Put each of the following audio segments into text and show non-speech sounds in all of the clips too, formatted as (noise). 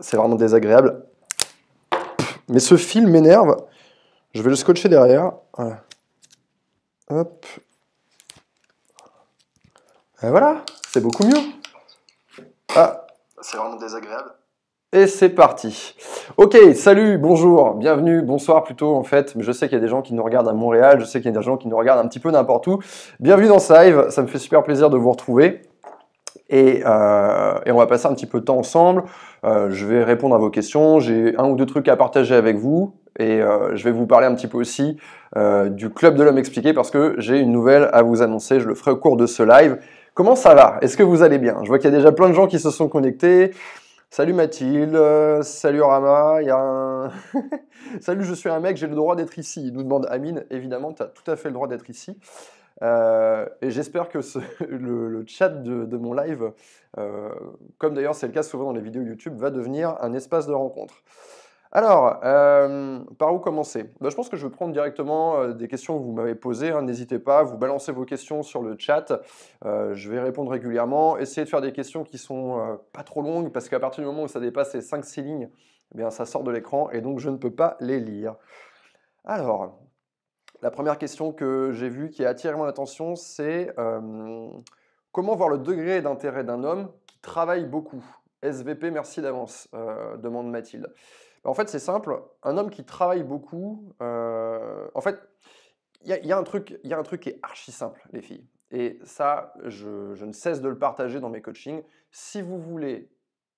c'est vraiment désagréable. Mais ce fil m'énerve. Je vais le scotcher derrière. Voilà. Hop. Et voilà, c'est beaucoup mieux. Ah, c'est vraiment désagréable. Et c'est parti. Ok, salut, bonjour, bienvenue, bonsoir plutôt en fait. Je sais qu'il y a des gens qui nous regardent à Montréal, je sais qu'il y a des gens qui nous regardent un petit peu n'importe où. Bienvenue dans ce live, ça me fait super plaisir de vous retrouver. Et, euh, et on va passer un petit peu de temps ensemble. Euh, je vais répondre à vos questions. J'ai un ou deux trucs à partager avec vous. Et euh, je vais vous parler un petit peu aussi du Club de l'Homme Expliqué parce que j'ai une nouvelle à vous annoncer. Je le ferai au cours de ce live. Comment ça va? Est-ce que vous allez bien? Je vois qu'il y a déjà plein de gens qui se sont connectés. Salut Mathilde, salut Rama, il y a (laughs) salut je suis un mec, j'ai le droit d'être ici. Nous demande Amine, évidemment, tu as tout à fait le droit d'être ici. Euh, et j'espère que (laughs) le, chat de, mon live, euh, comme d'ailleurs c'est le cas souvent dans les vidéos YouTube, va devenir un espace de rencontre. Alors, euh, par où commencer? Ben, Je pense que je vais prendre directement des questions que vous m'avez posées. Hein. N'hésitez pas, vous balancez vos questions sur le chat. Je vais répondre régulièrement. Essayez de faire des questions qui sont pas trop longues parce qu'à partir du moment où ça dépasse les 5-6 lignes, eh bien, ça sort de l'écran et donc je ne peux pas les lire. Alors, la première question que j'ai vue qui a attiré mon attention, c'est euh, comment voir le degré d'intérêt d'un homme qui travaille beaucoup? SVP, merci d'avance, euh, demande Mathilde. En fait, c'est simple. Un homme qui travaille beaucoup, euh, en fait, il y, y, a un truc, qui est archi simple, les filles. Et ça, je, ne cesse de le partager dans mes coachings. Si vous voulez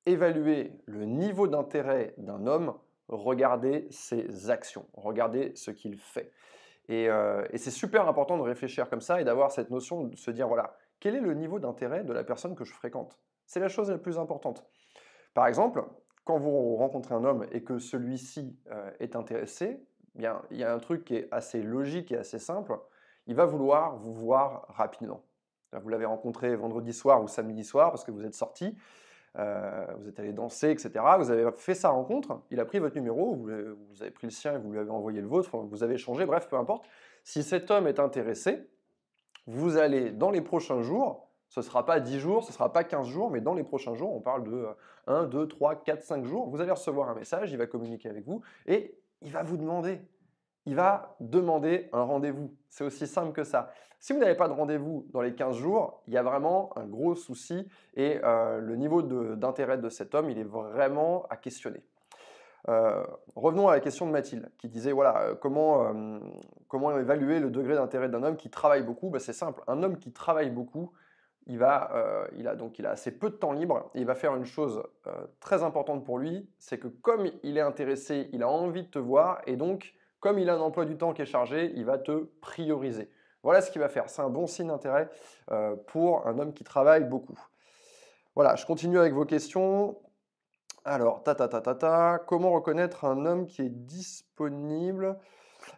évaluer le niveau d'intérêt d'un homme, regardez ses actions, regardez ce qu'il fait. Et, euh, et c'est super important de réfléchir comme ça et d'avoir cette notion de se dire voilà, quel est le niveau d'intérêt de la personne que je fréquente? C'est la chose la plus importante. Par exemple, quand vous rencontrez un homme et que celui-ci euh, est intéressé, bien, il y a un truc qui est assez logique et assez simple. Il va vouloir vous voir rapidement. Vous l'avez rencontré vendredi soir ou samedi soir parce que vous êtes sorti, euh, vous êtes allé danser, etc. Vous avez fait sa rencontre, il a pris votre numéro, vous, avez pris le sien et vous lui avez envoyé le vôtre, vous avez échangé, bref, peu importe. Si cet homme est intéressé, vous allez, dans les prochains jours, ce ne sera pas 10 jours, ce ne sera pas 15 jours, mais dans les prochains jours, on parle de 1, 2, 3, 4, 5 jours, vous allez recevoir un message, il va communiquer avec vous et il va vous demander. Il va demander un rendez-vous. C'est aussi simple que ça. Si vous n'avez pas de rendez-vous dans les 15 jours, il y a vraiment un gros souci et euh, le niveau d'intérêt de, cet homme, il est vraiment à questionner. Euh, revenons à la question de Mathilde qui disait voilà euh, comment, comment évaluer le degré d'intérêt d'un homme qui travaille beaucoup? Ben, C'est simple, un homme qui travaille beaucoup, il, a, donc, il a assez peu de temps libre et il va faire une chose très importante pour lui, c'est que comme il est intéressé, il a envie de te voir et donc comme il a un emploi du temps qui est chargé, il va te prioriser. Voilà ce qu'il va faire. C'est un bon signe d'intérêt euh, pour un homme qui travaille beaucoup. Voilà, je continue avec vos questions. Alors, ta ta ta ta ta, comment reconnaître un homme qui est disponible?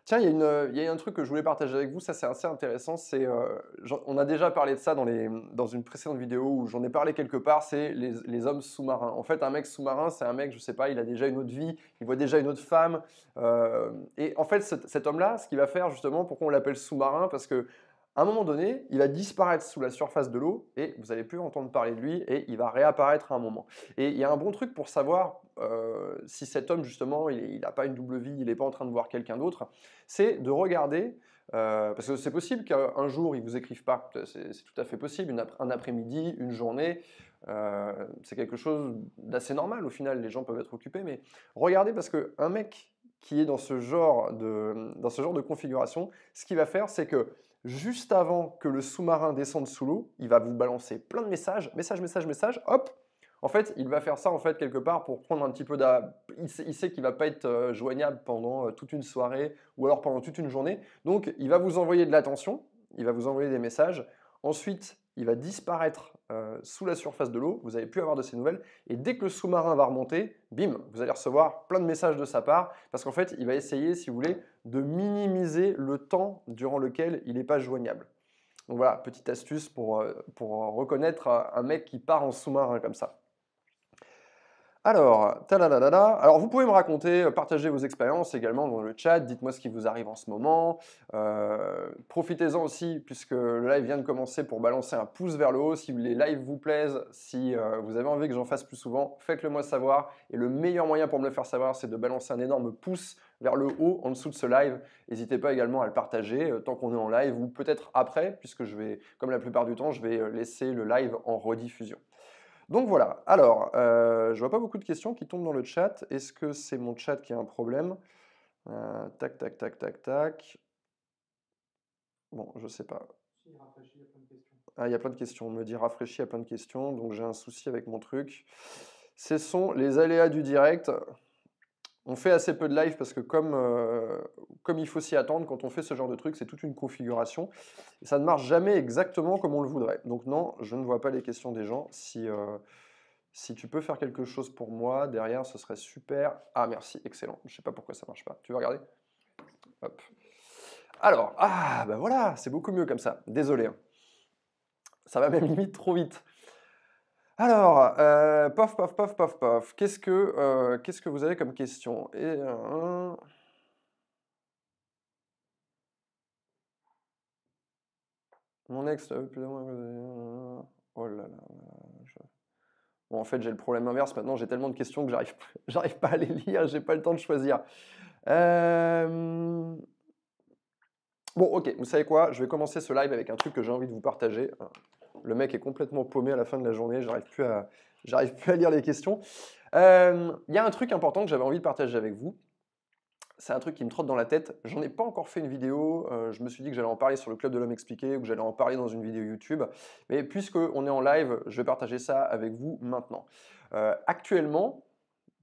Tiens, il y, a un truc que je voulais partager avec vous, ça c'est assez intéressant. Euh, on a déjà parlé de ça dans, une précédente vidéo où j'en ai parlé quelque part, c'est les, hommes sous-marins. En fait, un mec sous-marin, c'est un mec, je sais pas, il a déjà une autre vie, il voit déjà une autre femme. Euh, et en fait, cet homme-là, ce qu'il va faire justement, pourquoi on l'appelle sous-marin? Parce que à un moment donné, il va disparaître sous la surface de l'eau et vous n'allez plus entendre parler de lui et il va réapparaître à un moment. Et il y a un bon truc pour savoir euh, si cet homme, justement, il n'a pas une double vie, il n'est pas en train de voir quelqu'un d'autre, c'est de regarder, euh, parce que c'est possible qu'un jour il ne vous écrive pas, c'est tout à fait possible, une, un après-midi, une journée, euh, c'est quelque chose d'assez normal au final, les gens peuvent être occupés, mais regardez parce qu'un mec qui est dans ce genre de, dans ce genre de configuration, ce qu'il va faire, c'est que juste avant que le sous-marin descende sous l'eau, il va vous balancer plein de messages, message, message, message, hop. En fait, il va faire ça en fait quelque part pour prendre un petit peu de... Il sait, sait qu'il va pas être euh, joignable pendant euh, toute une soirée ou alors pendant toute une journée. Donc, il va vous envoyer de l'attention, il va vous envoyer des messages. Ensuite, il va disparaître euh, sous la surface de l'eau, vous n'allez plus avoir de ses nouvelles, et dès que le sous-marin va remonter, bim, vous allez recevoir plein de messages de sa part, parce qu'en fait, il va essayer, si vous voulez, de minimiser le temps durant lequel il n'est pas joignable. Donc voilà, petite astuce pour, euh, pour reconnaître un mec qui part en sous-marin comme ça. Alors, Alors, vous pouvez me raconter, euh, partager vos expériences également dans le chat. Dites-moi ce qui vous arrive en ce moment. Euh, profitez-en aussi, puisque le live vient de commencer, pour balancer un pouce vers le haut. Si les lives vous plaisent, si euh, vous avez envie que j'en fasse plus souvent, faites-le moi savoir. Et le meilleur moyen pour me le faire savoir, c'est de balancer un énorme pouce vers le haut en dessous de ce live. N'hésitez pas également à le partager tant qu'on est en live ou peut-être après, puisque je vais, comme la plupart du temps, je vais laisser le live en rediffusion. Donc voilà, alors, euh, je vois pas beaucoup de questions qui tombent dans le chat. Est-ce que c'est mon chat qui a un problème? Euh, Tac, tac, tac, tac, tac. Bon, je sais pas. Ah, il y a plein de questions. On me dit rafraîchi, il y a plein de questions. Donc j'ai un souci avec mon truc. Ce sont les aléas du direct. On fait assez peu de live parce que comme, euh, comme il faut s'y attendre, quand on fait ce genre de truc, c'est toute une configuration. Et ça ne marche jamais exactement comme on le voudrait. Donc non, je ne vois pas les questions des gens. Si, euh, si tu peux faire quelque chose pour moi, derrière, ce serait super. Ah merci, excellent. Je ne sais pas pourquoi ça ne marche pas. Tu veux regarder? Alors, ah ben voilà, c'est beaucoup mieux comme ça. Désolé. Hein. Ça va même limite trop vite. Alors, euh, pof, pof, pof, pof, pof. Qu'est-ce que, euh, qu'est-ce que vous avez comme question? Euh, Mon ex, plus ou moins... Oh là là. Bon, en fait, j'ai le problème inverse. Maintenant, j'ai tellement de questions que j'arrive, (laughs) j'arrive pas à les lire. J'ai pas le temps de choisir. Bon, ok. Vous savez quoi? Je vais commencer ce live avec un truc que j'ai envie de vous partager. Le mec est complètement paumé à la fin de la journée, j'arrive plus à, j'arrive plus à lire les questions. Euh, il y a un truc important que j'avais envie de partager avec vous. C'est un truc qui me trotte dans la tête. J'en ai pas encore fait une vidéo. Euh, je me suis dit que j'allais en parler sur le Club de l'Homme Expliqué ou que j'allais en parler dans une vidéo YouTube. Mais puisque on est en live, je vais partager ça avec vous maintenant. Euh, actuellement,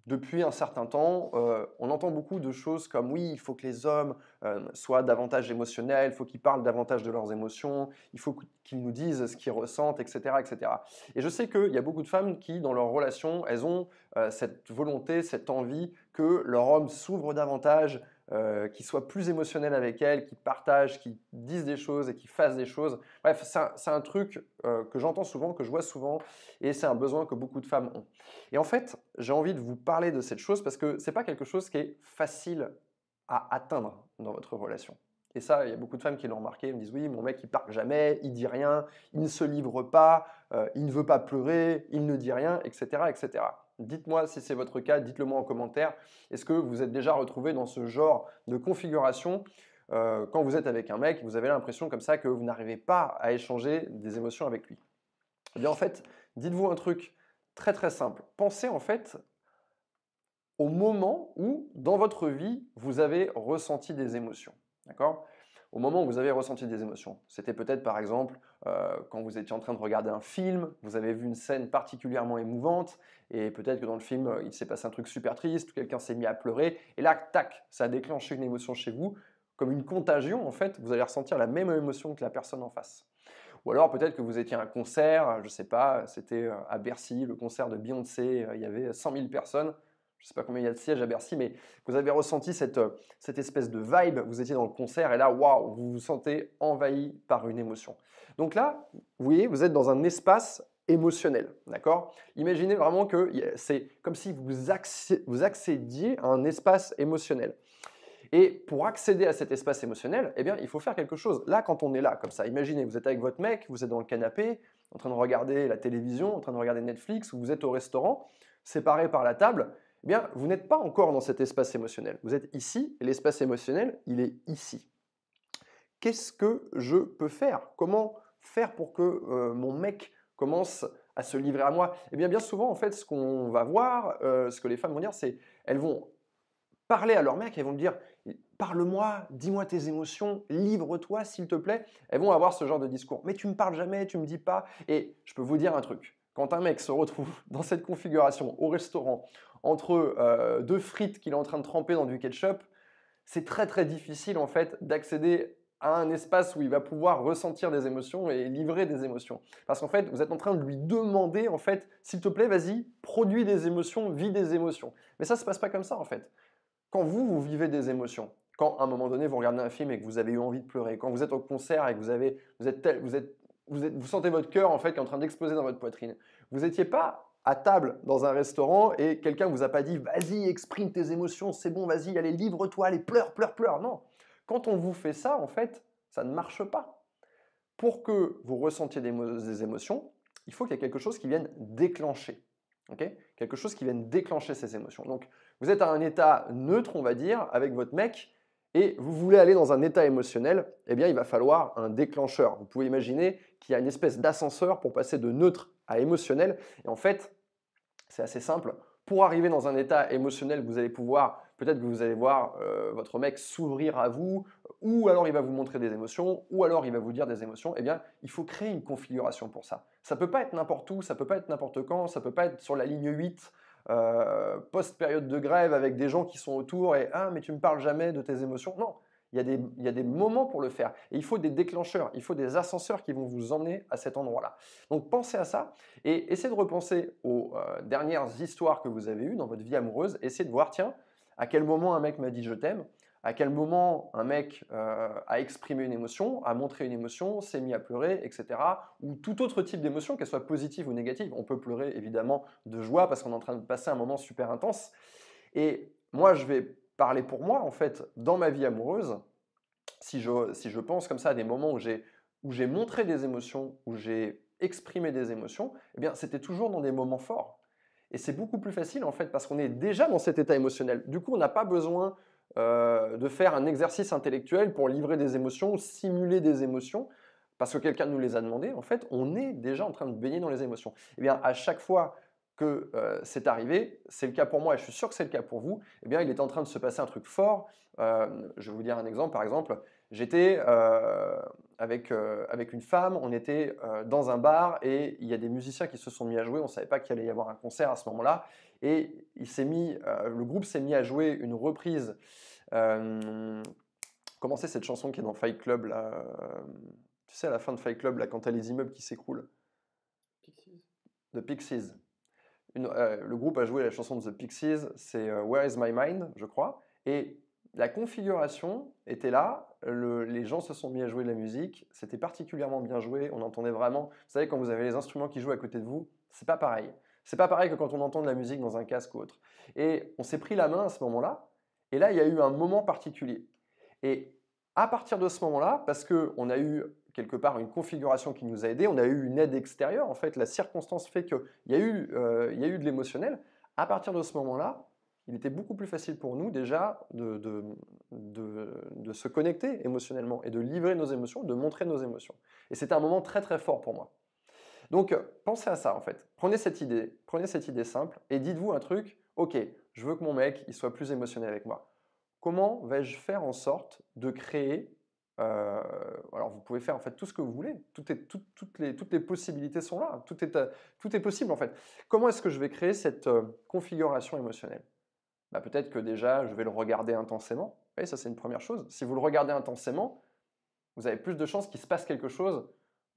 depuis un certain temps, euh, on entend beaucoup de choses comme oui, il faut que les hommes euh, soient davantage émotionnels, il faut qu'ils parlent davantage de leurs émotions, il faut qu'ils nous disent ce qu'ils ressentent, etc., etc. Et je sais qu'il y a beaucoup de femmes qui, dans leur relation, elles ont euh, cette volonté, cette envie que leur homme s'ouvre davantage, euh, qui soient plus émotionnels avec elles, qui partagent, qui disent des choses et qui fassent des choses. Bref, c'est un, truc euh, que j'entends souvent, que je vois souvent, et c'est un besoin que beaucoup de femmes ont. Et en fait, j'ai envie de vous parler de cette chose parce que c'est pas quelque chose qui est facile à atteindre dans votre relation. Et ça, il y a beaucoup de femmes qui l'ont remarqué, elles me disent oui, mon mec il parle jamais, il dit rien, il ne se livre pas, euh, il ne veut pas pleurer, il ne dit rien, etc., etc. Dites-moi si c'est votre cas, dites-le moi en commentaire. Est-ce que vous êtes déjà retrouvé dans ce genre de configuration euh, quand vous êtes avec un mec, vous avez l'impression comme ça que vous n'arrivez pas à échanger des émotions avec lui? Eh bien en fait, dites-vous un truc très très simple. Pensez en fait au moment où dans votre vie vous avez ressenti des émotions. D'accord? Au moment où vous avez ressenti des émotions. C'était peut-être par exemple euh, quand vous étiez en train de regarder un film, vous avez vu une scène particulièrement émouvante, et peut-être que dans le film, il s'est passé un truc super triste, quelqu'un s'est mis à pleurer, et là, tac, ça a déclenché une émotion chez vous, comme une contagion, en fait, vous allez ressentir la même émotion que la personne en face. Ou alors peut-être que vous étiez à un concert, je ne sais pas, c'était euh, à Bercy, le concert de Beyoncé, euh, il y avait 100 000 personnes, je ne sais pas combien il y a de sièges à Bercy, mais vous avez ressenti cette, euh, cette espèce de vibe, vous étiez dans le concert et là, waouh, vous vous sentez envahi par une émotion. Donc là, vous voyez, vous êtes dans un espace émotionnel, d'accord? Imaginez vraiment que c'est comme si vous, vous accédiez à un espace émotionnel. Et pour accéder à cet espace émotionnel, eh bien, il faut faire quelque chose. Là, quand on est là, comme ça, imaginez, vous êtes avec votre mec, vous êtes dans le canapé, en train de regarder la télévision, en train de regarder Netflix, ou vous êtes au restaurant, séparé par la table, eh bien, vous n'êtes pas encore dans cet espace émotionnel. Vous êtes ici, et l'espace émotionnel, il est ici. Qu'est-ce que je peux faire? Comment faire pour que euh, mon mec commence à se livrer à moi? Eh bien, bien souvent, en fait, ce qu'on va voir, euh, ce que les femmes vont dire, c'est elles vont parler à leur mec, elles vont dire parle-moi, dis-moi tes émotions, livre-toi s'il te plaît. Elles vont avoir ce genre de discours. Mais tu me parles jamais, tu me dis pas. Et je peux vous dire un truc. Quand un mec se retrouve (laughs) dans cette configuration au restaurant entre euh, deux frites qu'il est en train de tremper dans du ketchup, c'est très très difficile en fait d'accéder à un espace où il va pouvoir ressentir des émotions et livrer des émotions. Parce qu'en fait, vous êtes en train de lui demander, en fait, s'il te plaît, vas-y, produis des émotions, vis des émotions. Mais ça ne se passe pas comme ça, en fait. Quand vous, vous vivez des émotions, quand à un moment donné, vous regardez un film et que vous avez eu envie de pleurer, quand vous êtes au concert et que vous, vous, êtes, vous êtes vous, sentez votre cœur en fait qui est en train d'exploser dans votre poitrine. Vous n'étiez pas à table dans un restaurant et quelqu'un vous a pas dit vas-y, exprime tes émotions, c'est bon, vas-y, allez, livre-toi, allez, pleure, pleure, pleure. Non. Quand on vous fait ça, en fait, ça ne marche pas. Pour que vous ressentiez des, émotions, il faut qu'il y ait quelque chose qui vienne déclencher. quelque chose qui vienne déclencher ces émotions. Donc, vous êtes à un état neutre, on va dire, avec votre mec, et vous voulez aller dans un état émotionnel, eh bien, il va falloir un déclencheur. Vous pouvez imaginer qu'il y a une espèce d'ascenseur pour passer de neutre à émotionnel. Et en fait, c'est assez simple. Pour arriver dans un état émotionnel, vous allez pouvoir, peut-être que vous allez voir euh, votre mec s'ouvrir à vous, ou alors il va vous montrer des émotions, ou alors il va vous dire des émotions. Eh bien, il faut créer une configuration pour ça. Ça peut pas être n'importe où, ça peut pas être n'importe quand, ça peut pas être sur la ligne 8, euh, post-période de grève avec des gens qui sont autour et ah mais tu me parles jamais de tes émotions. Non, il y, a des, il y, a des, moments pour le faire. Et il faut des déclencheurs, il faut des ascenseurs qui vont vous emmener à cet endroit-là. Donc pensez à ça et essayez de repenser aux euh, dernières histoires que vous avez eues dans votre vie amoureuse. Essayez de voir, tiens, à quel moment un mec m'a dit je t'aime à quel moment un mec euh, a exprimé une émotion, a montré une émotion, s'est mis à pleurer, etc. Ou tout autre type d'émotion, qu'elle soit positive ou négative. On peut pleurer évidemment de joie parce qu'on est en train de passer un moment super intense. Et moi, je vais parler pour moi, en fait, dans ma vie amoureuse, si je, si je pense comme ça à des moments où j'ai, montré des émotions, où j'ai exprimé des émotions, eh bien, c'était toujours dans des moments forts. Et c'est beaucoup plus facile, en fait, parce qu'on est déjà dans cet état émotionnel. Du coup, on n'a pas besoin euh, de faire un exercice intellectuel pour livrer des émotions, simuler des émotions, parce que quelqu'un nous les a demandées, en fait, on est déjà en train de baigner dans les émotions. Eh bien, à chaque fois que euh, c'est arrivé, c'est le cas pour moi et je suis sûr que c'est le cas pour vous, eh bien, il est en train de se passer un truc fort. Euh, je vais vous dire un exemple, par exemple, j'étais avec, avec une femme, on était dans un bar et il y a des musiciens qui se sont mis à jouer, on ne savait pas qu'il allait y avoir un concert à ce moment-là, et il s'est mis, le groupe s'est mis à jouer une reprise euh, comment c'est cette chanson qui est dans Fight Club là euh, Tu sais, à la fin de Fight Club, là, quand t'as les immeubles qui s'écroulent? Pixies. The Pixies. Euh, le groupe a joué la chanson de The Pixies, c'est Where is My Mind, je crois. Et la configuration était là, les gens se sont mis à jouer de la musique, c'était particulièrement bien joué, on entendait vraiment. Vous savez, quand vous avez les instruments qui jouent à côté de vous, c'est pas pareil. C'est pas pareil que quand on entend de la musique dans un casque ou autre. Et on s'est pris la main à ce moment-là, et là, il y a eu un moment particulier. Et à partir de ce moment-là, parce qu'on a eu quelque part une configuration qui nous a aidés, on a eu une aide extérieure, en fait, la circonstance fait qu'il y, a eu, euh, y a eu de l'émotionnel, à partir de ce moment-là, il était beaucoup plus facile pour nous déjà de, de, se connecter émotionnellement et de livrer nos émotions, de montrer nos émotions. Et c'était un moment très très fort pour moi. Donc pensez à ça en fait. Prenez cette idée, prenez cette idée simple et dites-vous un truc, ok, je veux que mon mec il soit plus émotionnel avec moi. Comment vais-je faire en sorte de créer euh, alors vous pouvez faire en fait tout ce que vous voulez, toutes, les, possibilités sont là, tout est, tout est possible en fait. Comment est-ce que je vais créer cette euh, configuration émotionnelle? Bah, Peut-être que déjà je vais le regarder intensément, et ça c'est une première chose. Si vous le regardez intensément, vous avez plus de chances qu'il se passe quelque chose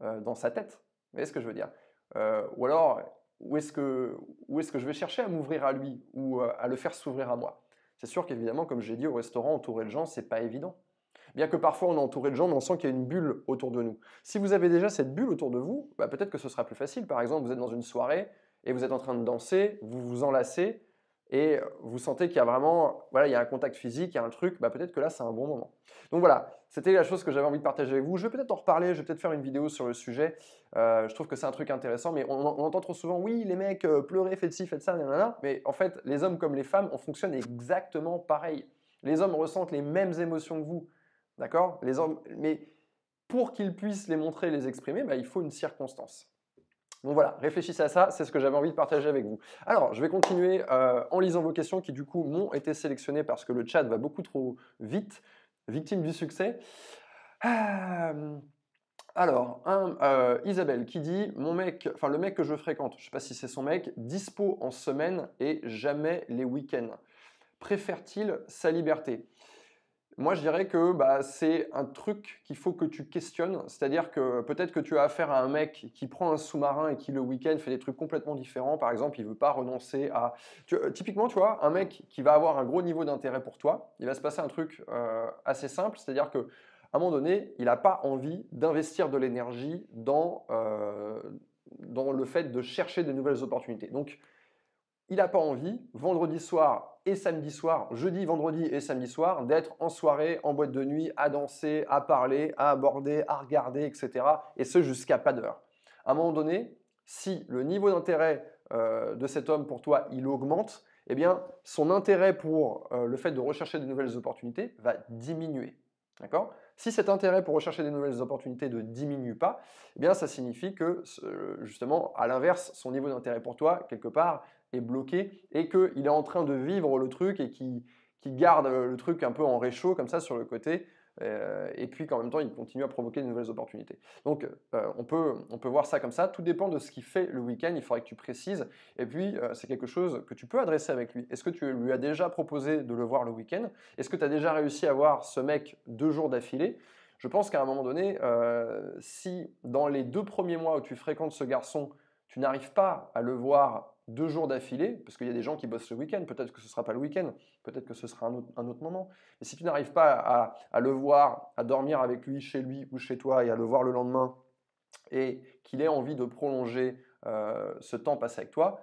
euh, dans sa tête. Vous voyez ce que je veux dire? Ou alors où est-ce que, est que je vais chercher à m'ouvrir à lui ou euh, à le faire s'ouvrir à moi? C'est sûr qu'évidemment, comme j'ai dit au restaurant, entourer de gens, c'est pas évident. Bien que parfois on est entouré de gens, mais on sent qu'il y a une bulle autour de nous. Si vous avez déjà cette bulle autour de vous, bah, peut-être que ce sera plus facile. Par exemple, vous êtes dans une soirée et vous êtes en train de danser, vous vous enlacez, et vous sentez qu'il y a vraiment, voilà, il y a un contact physique, il y a un truc, bah peut-être que là c'est un bon moment. Donc voilà, c'était la chose que j'avais envie de partager avec vous. Je vais peut-être en reparler, je vais peut-être faire une vidéo sur le sujet. Euh, je trouve que c'est un truc intéressant, mais on, entend trop souvent, oui, les mecs, euh, pleurer, faites ci, faites ça, nanana. Mais en fait, les hommes comme les femmes, on fonctionne exactement pareil. Les hommes ressentent les mêmes émotions que vous, d'accord? Les hommes, mais pour qu'ils puissent les montrer, les exprimer, bah, il faut une circonstance. Donc voilà, réfléchissez à ça, c'est ce que j'avais envie de partager avec vous. Alors, je vais continuer euh, en lisant vos questions qui du coup m'ont été sélectionnées parce que le chat va beaucoup trop vite, victime du succès. Euh, alors, euh, Isabelle qui dit mon mec, enfin le mec que je fréquente, je sais pas si c'est son mec, dispo en semaine et jamais les week-ends. Préfère-t-il sa liberté? Moi, je dirais que bah, c'est un truc qu'il faut que tu questionnes. C'est-à-dire que peut-être que tu as affaire à un mec qui prend un sous-marin et qui le week-end fait des trucs complètement différents. Par exemple, il veut pas renoncer à. Euh, typiquement, tu vois, un mec qui va avoir un gros niveau d'intérêt pour toi, il va se passer un truc euh, assez simple. C'est-à-dire que à un moment donné, il n'a pas envie d'investir de l'énergie dans, euh, dans le fait de chercher de nouvelles opportunités. Donc, il n'a pas envie, vendredi soir et samedi soir, jeudi, vendredi et samedi soir, d'être en soirée, en boîte de nuit, à danser, à parler, à aborder, à regarder, etc. Et ce, jusqu'à pas d'heure. À un moment donné, si le niveau d'intérêt euh, de cet homme pour toi, il augmente, eh bien, son intérêt pour euh, le fait de rechercher de nouvelles opportunités va diminuer. D'accord? Si cet intérêt pour rechercher des nouvelles opportunités ne diminue pas, eh bien ça signifie que justement, à l'inverse, son niveau d'intérêt pour toi, quelque part, bloqué et qu'il est en train de vivre le truc et qu'il garde le truc un peu en réchaud comme ça sur le côté euh, et puis qu'en même temps, il continue à provoquer de nouvelles opportunités. Donc, euh, on, peut, on peut voir ça comme ça. Tout dépend de ce qu'il fait le week-end. Il faudrait que tu précises. Et puis, euh, c'est quelque chose que tu peux adresser avec lui. Est-ce que tu lui as déjà proposé de le voir le week-end? Est-ce que tu as déjà réussi à voir ce mec deux jours d'affilée? Je pense qu'à un moment donné, si dans les deux premiers mois où tu fréquentes ce garçon, tu n'arrives pas à le voir deux jours d'affilée, parce qu'il y a des gens qui bossent le week-end, peut-être que ce ne sera pas le week-end, peut-être que ce sera un autre, moment. Et si tu n'arrives pas à, le voir, à dormir avec lui, chez lui ou chez toi, et à le voir le lendemain, et qu'il ait envie de prolonger euh, ce temps passé avec toi,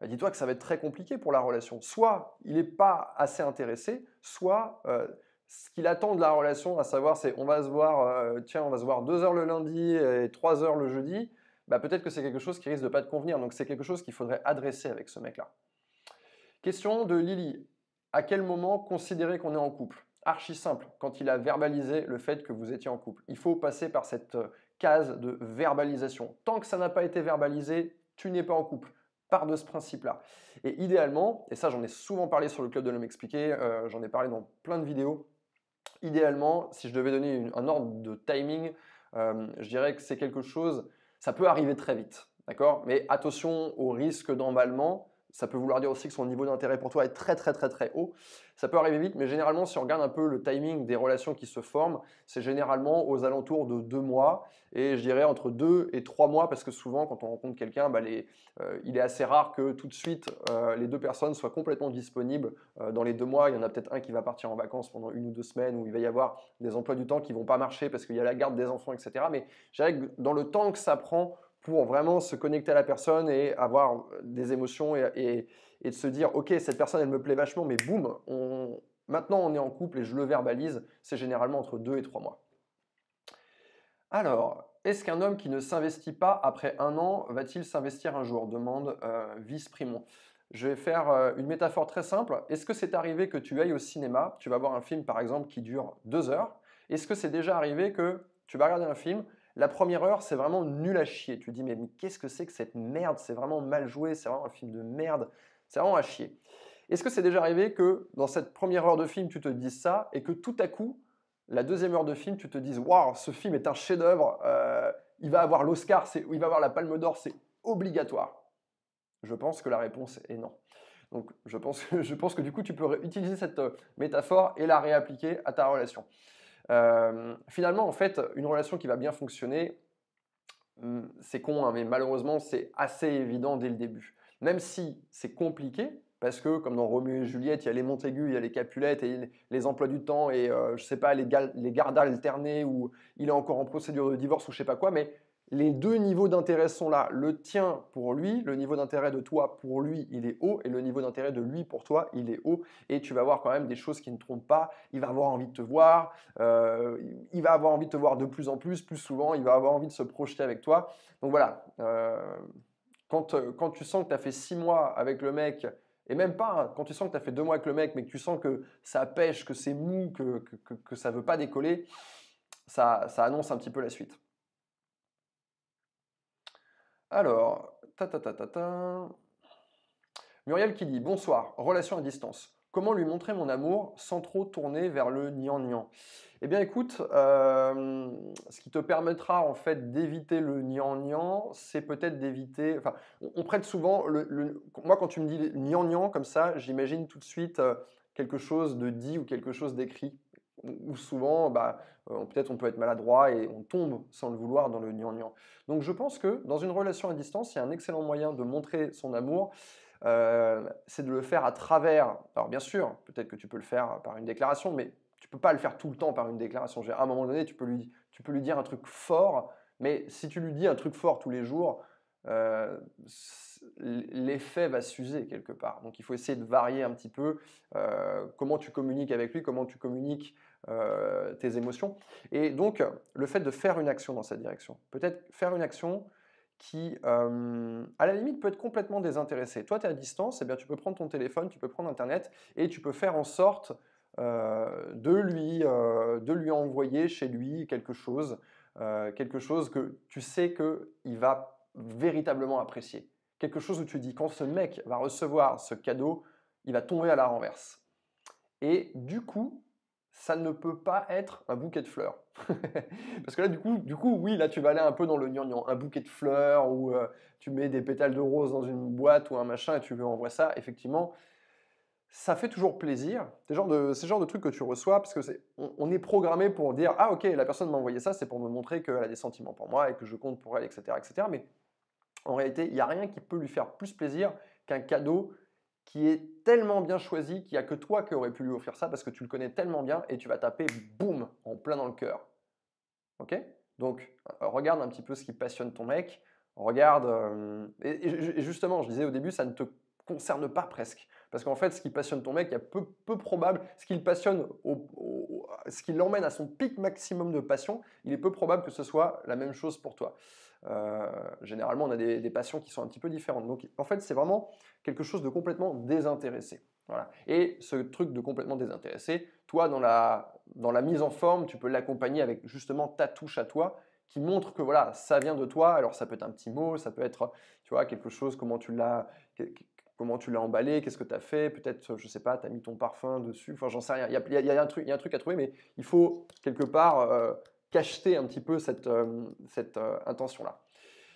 bah, dis-toi que ça va être très compliqué pour la relation. Soit il n'est pas assez intéressé, soit euh, ce qu'il attend de la relation, à savoir c'est on va se voir, euh, tiens, on va se voir deux heures le lundi et trois heures le jeudi, bah, peut-être que c'est quelque chose qui risque de pas te convenir. Donc c'est quelque chose qu'il faudrait adresser avec ce mec-là. Question de Lily. À quel moment considérer qu'on est en couple? Archi simple, quand il a verbalisé le fait que vous étiez en couple. Il faut passer par cette euh, case de verbalisation. Tant que ça n'a pas été verbalisé, tu n'es pas en couple. Part de ce principe-là. Et idéalement, et ça j'en ai souvent parlé sur le club de l'homme expliqué, euh, j'en ai parlé dans plein de vidéos, idéalement, si je devais donner un ordre de timing, euh, je dirais que c'est quelque chose ça peut arriver très vite, d'accord? Mais attention au risque d'emballement. Ça peut vouloir dire aussi que son niveau d'intérêt pour toi est très très très très haut. Ça peut arriver vite, mais généralement, si on regarde un peu le timing des relations qui se forment, c'est généralement aux alentours de deux mois, et je dirais entre deux et trois mois, parce que souvent, quand on rencontre quelqu'un, bah, euh, il est assez rare que tout de suite euh, les deux personnes soient complètement disponibles euh, dans les deux mois. Il y en a peut-être un qui va partir en vacances pendant une ou deux semaines, où il va y avoir des emplois du temps qui vont pas marcher parce qu'il y a la garde des enfants, etc. Mais je dirais que dans le temps que ça prend pour vraiment se connecter à la personne et avoir des émotions et, de se dire ok cette personne elle me plaît vachement mais boum on, maintenant on est en couple et je le verbalise c'est généralement entre deux et trois mois. Alors est-ce qu'un homme qui ne s'investit pas après un an va-t-il s'investir un jour? Demande euh, Vice Primon. Je vais faire euh, une métaphore très simple. Est-ce que c'est arrivé que tu ailles au cinéma, tu vas voir un film par exemple qui dure deux heures Est-ce que c'est déjà arrivé que tu vas regarder un film la première heure, c'est vraiment nul à chier. Tu te dis, mais, qu'est-ce que c'est que cette merde? C'est vraiment mal joué, c'est vraiment un film de merde, c'est vraiment à chier. Est-ce que c'est déjà arrivé que dans cette première heure de film, tu te dises ça et que tout à coup, la deuxième heure de film, tu te dises, waouh, ce film est un chef-d'œuvre, euh, il va avoir l'Oscar, il va avoir la Palme d'Or, c'est obligatoire? Je pense que la réponse est non. Donc je pense, (laughs) je pense que du coup, tu peux utiliser cette euh, métaphore et la réappliquer à ta relation. Euh, finalement, en fait, une relation qui va bien fonctionner, hmm, c'est con, hein, mais malheureusement, c'est assez évident dès le début. Même si c'est compliqué, parce que comme dans Roméo et Juliette, il y a les Montaigu, il y a les Capulettes et les emplois du temps et euh, je sais pas les, les gardes alternés ou il est encore en procédure de divorce ou je sais pas quoi, mais les deux niveaux d'intérêt sont là. Le tien pour lui, le niveau d'intérêt de toi pour lui, il est haut, et le niveau d'intérêt de lui pour toi, il est haut. Et tu vas voir quand même des choses qui ne trompent pas. Il va avoir envie de te voir, euh, il va avoir envie de te voir de plus en plus, plus souvent, il va avoir envie de se projeter avec toi. Donc voilà, euh, quand, quand tu sens que tu as fait six mois avec le mec, et même pas, hein, quand tu sens que tu as fait deux mois avec le mec, mais que tu sens que ça pêche, que c'est mou, que, que, que, ça veut pas décoller, ça, ça annonce un petit peu la suite. Alors, ta ta ta ta ta. Muriel qui dit Bonsoir, relation à distance. Comment lui montrer mon amour sans trop tourner vers le nian-nian Eh bien écoute, euh, ce qui te permettra en fait d'éviter le nian-nian, c'est peut-être d'éviter... Enfin, on, prête souvent... Le, moi quand tu me dis nian-nian comme ça, j'imagine tout de suite euh, quelque chose de dit ou quelque chose d'écrit où souvent, bah, euh, peut-être on peut être maladroit et on tombe sans le vouloir dans le gnangnan. Donc je pense que dans une relation à distance, il y a un excellent moyen de montrer son amour, euh, c'est de le faire à travers, alors bien sûr, peut-être que tu peux le faire par une déclaration, mais tu peux pas le faire tout le temps par une déclaration. À un moment donné, tu peux lui, tu peux lui dire un truc fort, mais si tu lui dis un truc fort tous les jours, euh, l'effet va s'user quelque part. Donc il faut essayer de varier un petit peu comment tu communiques avec lui, comment tu communiques euh, tes émotions. Et donc le fait de faire une action dans cette direction, peut-être faire une action qui, à la limite, peut être complètement désintéressée. Toi, tu es à distance, eh bien, tu peux prendre ton téléphone, tu peux prendre Internet, et tu peux faire en sorte de, lui, de lui envoyer chez lui quelque chose, quelque chose que tu sais qu'il va véritablement apprécié. Quelque chose où tu dis, quand ce mec va recevoir ce cadeau, il va tomber à la renverse. Et du coup, ça ne peut pas être un bouquet de fleurs. (laughs) Parce que là, du coup, du coup, oui, là, tu vas aller un peu dans le gnangnan. Un bouquet de fleurs ou euh, tu mets des pétales de rose dans une boîte ou un machin et tu lui envoies ça. Effectivement, ça fait toujours plaisir. C'est genre de, ce genre de truc que tu reçois parce que c'est, on, est programmé pour dire ah ok la personne m'a envoyé ça, c'est pour me montrer qu'elle a des sentiments pour moi et que je compte pour elle, etc., etc. Mais en réalité, il n'y a rien qui peut lui faire plus plaisir qu'un cadeau qui est tellement bien choisi qu'il n'y a que toi qui aurais pu lui offrir ça parce que tu le connais tellement bien et tu vas taper boum en plein dans le cœur. Ok? Donc euh, regarde un petit peu ce qui passionne ton mec. Regarde. Euh, et, justement, je disais au début, ça ne te concerne pas presque. Parce qu'en fait, ce qui passionne ton mec, il y a peu, peu probable, ce passionne, ce qui l'emmène à son pic maximum de passion, il est peu probable que ce soit la même chose pour toi. Euh, généralement, on a des, passions qui sont un petit peu différentes. Donc, en fait, c'est vraiment quelque chose de complètement désintéressé. Voilà. Et ce truc de complètement désintéressé, toi, dans la, dans la mise en forme, tu peux l'accompagner avec justement ta touche à toi qui montre que voilà, ça vient de toi. Alors ça peut être un petit mot, ça peut être, tu vois, quelque chose, comment tu l'as, comment tu l'as emballé, qu'est-ce que tu as fait, peut-être, je sais pas, tu as mis ton parfum dessus, enfin j'en sais rien. Il y a, un truc, il y a un truc à trouver, mais il faut quelque part euh, cacheter un petit peu cette, euh, cette euh, intention-là.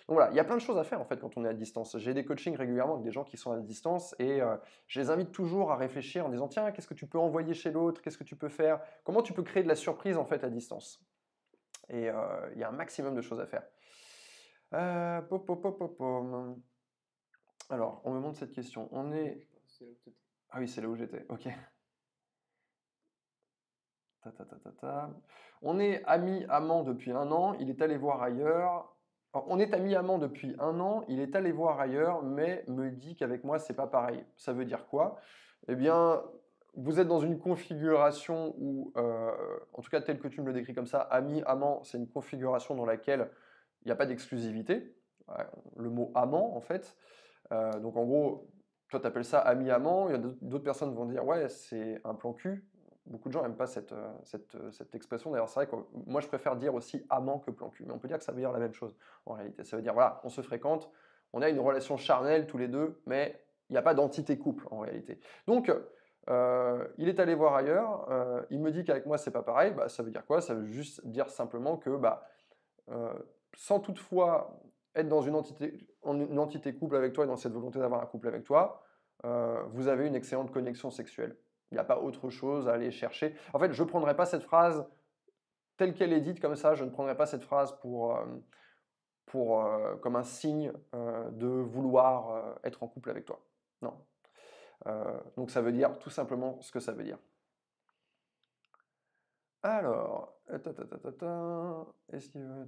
Donc voilà, il y a plein de choses à faire en fait quand on est à distance. J'ai des coachings régulièrement avec des gens qui sont à distance et euh, je les invite toujours à réfléchir en disant tiens, qu'est-ce que tu peux envoyer chez l'autre, qu'est-ce que tu peux faire, comment tu peux créer de la surprise en fait à distance? Et il y a un maximum de choses à faire. Alors, on me montre cette question. On est. Ah oui, c'est là où j'étais. Ok. On est amis amants depuis un an, il est allé voir ailleurs. on est amis amants depuis un an, il est allé voir ailleurs, mais me dit qu'avec moi c'est pas pareil. Ça veut dire quoi? Eh bien, vous êtes dans une configuration où, euh, en tout cas tel que tu me le décris comme ça, ami amant, c'est une configuration dans laquelle il n'y a pas d'exclusivité. Le mot amant en fait. Euh, donc en gros, toi tu appelles ça ami amant, d'autres personnes vont dire ouais c'est un plan cul, beaucoup de gens n'aiment pas cette, euh, euh, cette, expression. D'ailleurs, c'est vrai que moi, je préfère dire aussi amant que plan cul. Mais on peut dire que ça veut dire la même chose en réalité. Ça veut dire, voilà, on se fréquente, on a une relation charnelle tous les deux, mais il n'y a pas d'entité couple en réalité. Donc, euh, il est allé voir ailleurs, il me dit qu'avec moi, c'est pas pareil. Bah, ça veut dire quoi? Ça veut juste dire simplement que, bah, sans toutefois être dans une entité, une entité couple avec toi et dans cette volonté d'avoir un couple avec toi, vous avez une excellente connexion sexuelle. Il n'y a pas autre chose à aller chercher. En fait, je ne prendrai pas cette phrase telle qu'elle est dite comme ça, je ne prendrai pas cette phrase euh, euh, comme un signe euh, de vouloir être en couple avec toi. Non. donc ça veut dire tout simplement ce que ça veut dire. Alors, est-ce qu'il veut